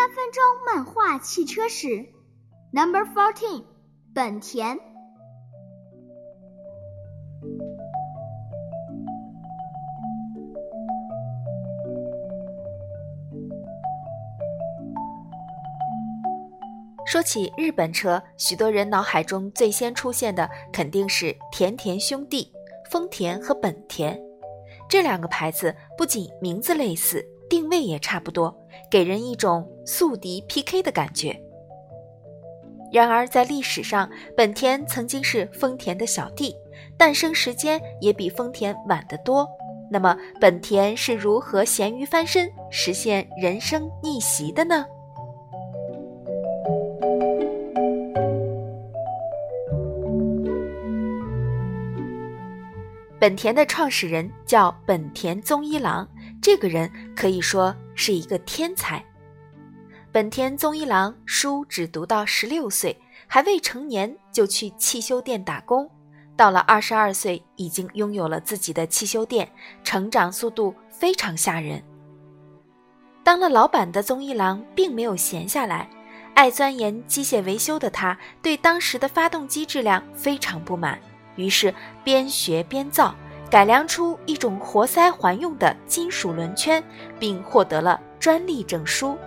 三分钟漫画汽车史，Number Fourteen，本田。说起日本车，许多人脑海中最先出现的肯定是田田兄弟，丰田和本田。这两个牌子不仅名字类似，定位也差不多，给人一种宿敌 PK 的感觉。然而，在历史上，本田曾经是丰田的小弟，诞生时间也比丰田晚得多。那么，本田是如何咸鱼翻身，实现人生逆袭的呢？本田的创始人叫本田宗一郎，这个人可以说是一个天才。本田宗一郎书只读到十六岁，还未成年就去汽修店打工，到了二十二岁已经拥有了自己的汽修店，成长速度非常吓人。当了老板的宗一郎并没有闲下来，爱钻研机械维修的他，对当时的发动机质量非常不满。于是边学边造，改良出一种活塞环用的金属轮圈，并获得了专利证书。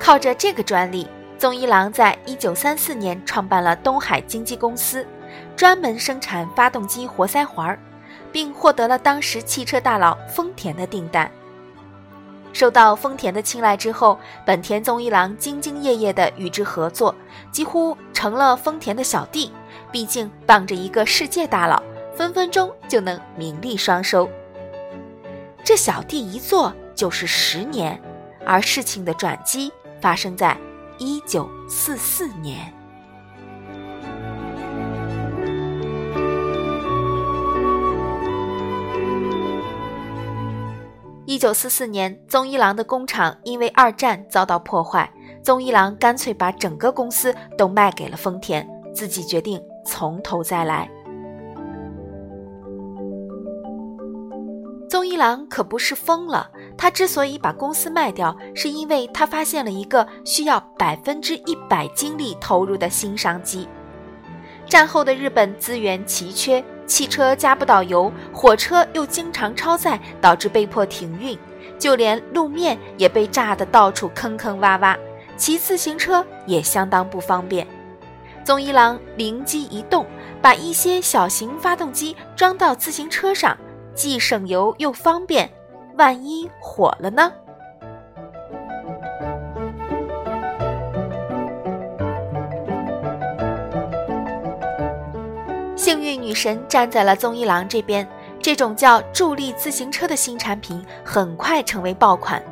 靠着这个专利，宗一郎在一九三四年创办了东海经纪公司，专门生产发动机活塞环，并获得了当时汽车大佬丰田的订单。受到丰田的青睐之后，本田宗一郎兢兢业业地与之合作，几乎成了丰田的小弟。毕竟傍着一个世界大佬，分分钟就能名利双收。这小弟一做就是十年，而事情的转机发生在一九四四年。一九四四年，宗一郎的工厂因为二战遭到破坏，宗一郎干脆把整个公司都卖给了丰田，自己决定从头再来。宗一郎可不是疯了，他之所以把公司卖掉，是因为他发现了一个需要百分之一百精力投入的新商机。战后的日本资源奇缺。汽车加不到油，火车又经常超载，导致被迫停运，就连路面也被炸得到处坑坑洼洼，骑自行车也相当不方便。宗一郎灵机一动，把一些小型发动机装到自行车上，既省油又方便，万一火了呢？幸运女神站在了宗一郎这边，这种叫助力自行车的新产品很快成为爆款。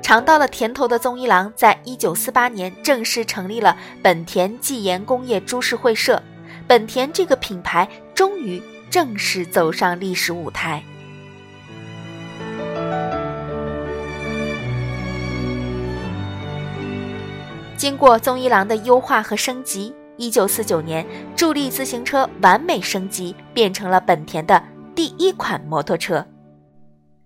尝到了甜头的宗一郎，在一九四八年正式成立了本田技研工业株式会社，本田这个品牌终于正式走上历史舞台。经过宗一郎的优化和升级。一九四九年，助力自行车完美升级，变成了本田的第一款摩托车。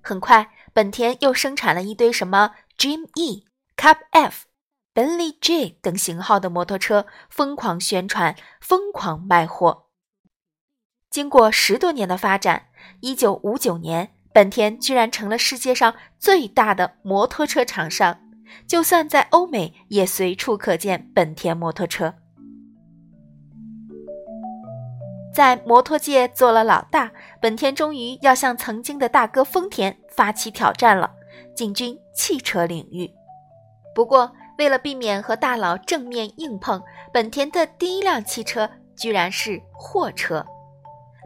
很快，本田又生产了一堆什么 Dream E、Cup F、Bentley J 等型号的摩托车，疯狂宣传，疯狂卖货。经过十多年的发展，一九五九年，本田居然成了世界上最大的摩托车厂商，就算在欧美，也随处可见本田摩托车。在摩托界做了老大，本田终于要向曾经的大哥丰田发起挑战了，进军汽车领域。不过，为了避免和大佬正面硬碰，本田的第一辆汽车居然是货车。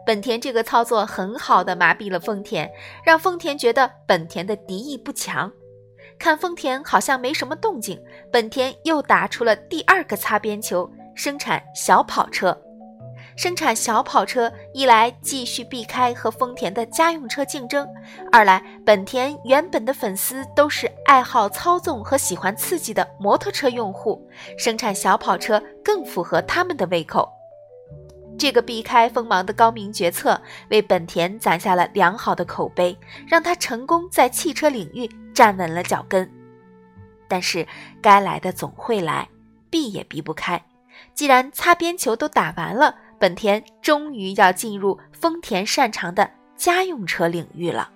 本田这个操作很好的麻痹了丰田，让丰田觉得本田的敌意不强。看丰田好像没什么动静，本田又打出了第二个擦边球，生产小跑车。生产小跑车，一来继续避开和丰田的家用车竞争，二来本田原本的粉丝都是爱好操纵和喜欢刺激的摩托车用户，生产小跑车更符合他们的胃口。这个避开锋芒的高明决策，为本田攒下了良好的口碑，让他成功在汽车领域站稳了脚跟。但是，该来的总会来，避也避不开。既然擦边球都打完了，本田终于要进入丰田擅长的家用车领域了。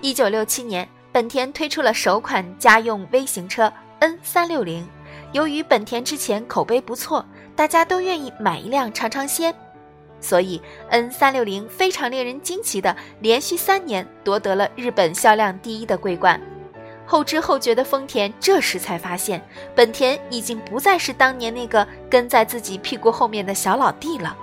一九六七年。本田推出了首款家用微型车 N 三六零。由于本田之前口碑不错，大家都愿意买一辆尝尝鲜，所以 N 三六零非常令人惊奇的连续三年夺得了日本销量第一的桂冠。后知后觉的丰田这时才发现，本田已经不再是当年那个跟在自己屁股后面的小老弟了。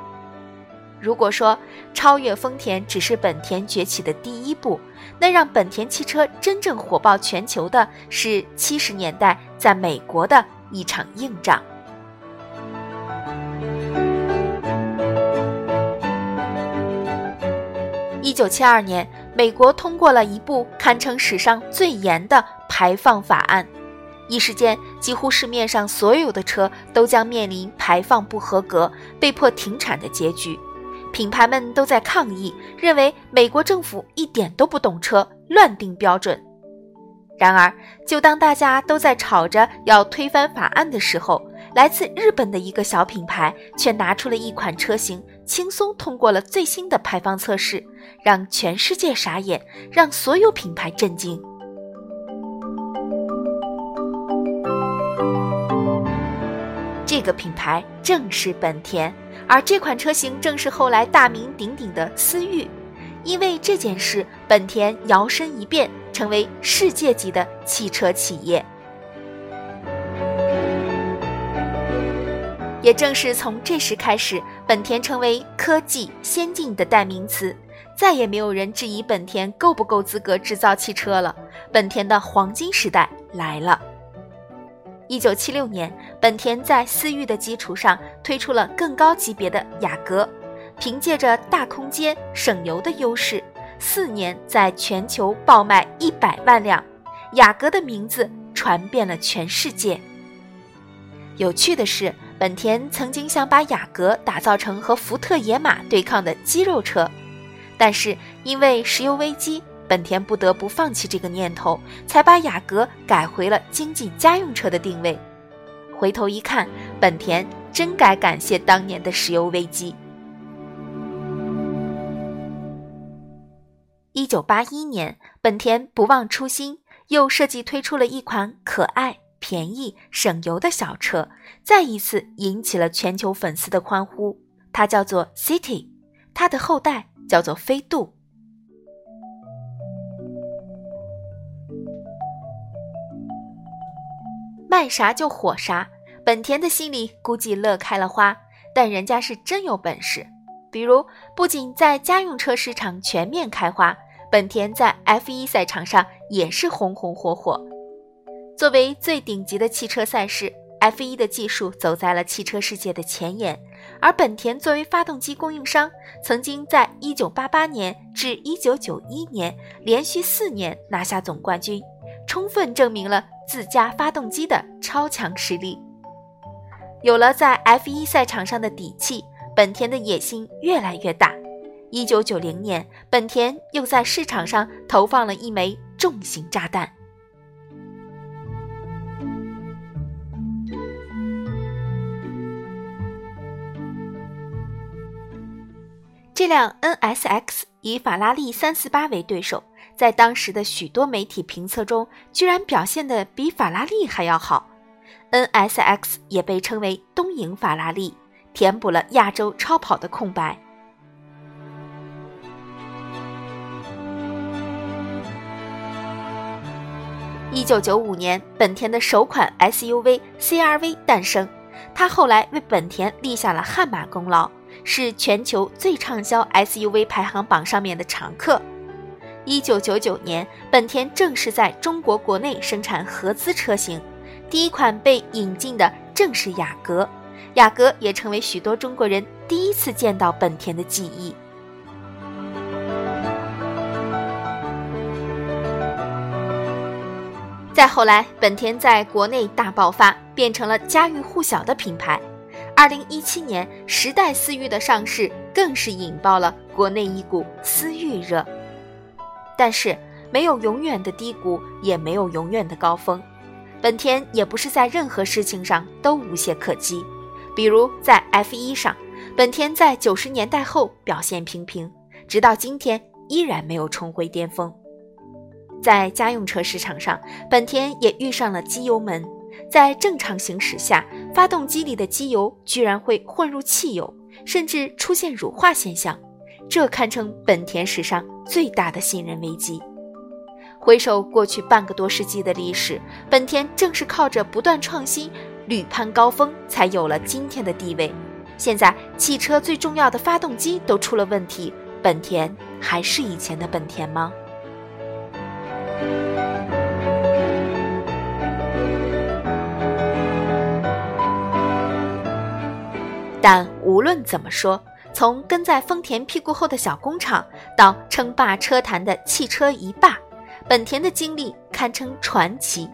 如果说超越丰田只是本田崛起的第一步，那让本田汽车真正火爆全球的是七十年代在美国的一场硬仗。一九七二年，美国通过了一部堪称史上最严的排放法案，一时间，几乎市面上所有的车都将面临排放不合格、被迫停产的结局。品牌们都在抗议，认为美国政府一点都不懂车，乱定标准。然而，就当大家都在吵着要推翻法案的时候，来自日本的一个小品牌却拿出了一款车型，轻松通过了最新的排放测试，让全世界傻眼，让所有品牌震惊。这个品牌正是本田。而这款车型正是后来大名鼎鼎的思域，因为这件事，本田摇身一变成为世界级的汽车企业。也正是从这时开始，本田成为科技先进的代名词，再也没有人质疑本田够不够资格制造汽车了。本田的黄金时代来了。一九七六年，本田在思域的基础上推出了更高级别的雅阁，凭借着大空间、省油的优势，四年在全球爆卖一百万辆，雅阁的名字传遍了全世界。有趣的是，本田曾经想把雅阁打造成和福特野马对抗的肌肉车，但是因为石油危机。本田不得不放弃这个念头，才把雅阁改回了经济家用车的定位。回头一看，本田真该感谢当年的石油危机。一九八一年，本田不忘初心，又设计推出了一款可爱、便宜、省油的小车，再一次引起了全球粉丝的欢呼。它叫做 City，它的后代叫做飞度。卖啥就火啥，本田的心里估计乐开了花，但人家是真有本事。比如，不仅在家用车市场全面开花，本田在 F1 赛场上也是红红火火。作为最顶级的汽车赛事，F1 的技术走在了汽车世界的前沿，而本田作为发动机供应商，曾经在1988年至1991年连续四年拿下总冠军，充分证明了。自家发动机的超强实力，有了在 F1 赛场上的底气，本田的野心越来越大。一九九零年，本田又在市场上投放了一枚重型炸弹。这辆 NSX 以法拉利三四八为对手。在当时的许多媒体评测中，居然表现的比法拉利还要好。NSX 也被称为“东瀛法拉利”，填补了亚洲超跑的空白。一九九五年，本田的首款 SUV CR-V 诞生，它后来为本田立下了汗马功劳，是全球最畅销 SUV 排行榜上面的常客。一九九九年，本田正式在中国国内生产合资车型，第一款被引进的正是雅阁，雅阁也成为许多中国人第一次见到本田的记忆。再后来，本田在国内大爆发，变成了家喻户晓的品牌。二零一七年，时代思域的上市更是引爆了国内一股思域热。但是，没有永远的低谷，也没有永远的高峰。本田也不是在任何事情上都无懈可击，比如在 F1 上，本田在九十年代后表现平平，直到今天依然没有重回巅峰。在家用车市场上，本田也遇上了机油门，在正常行驶下，发动机里的机油居然会混入汽油，甚至出现乳化现象，这堪称本田史上最大的信任危机。回首过去半个多世纪的历史，本田正是靠着不断创新、屡攀高峰，才有了今天的地位。现在汽车最重要的发动机都出了问题，本田还是以前的本田吗？但无论怎么说，从跟在丰田屁股后的小工厂，到称霸车坛的汽车一霸，本田的经历堪称传奇。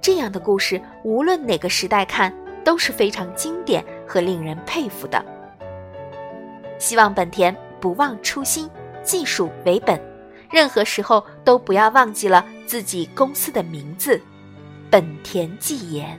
这样的故事，无论哪个时代看都是非常经典和令人佩服的。希望本田不忘初心，技术为本。任何时候都不要忘记了自己公司的名字——本田技研。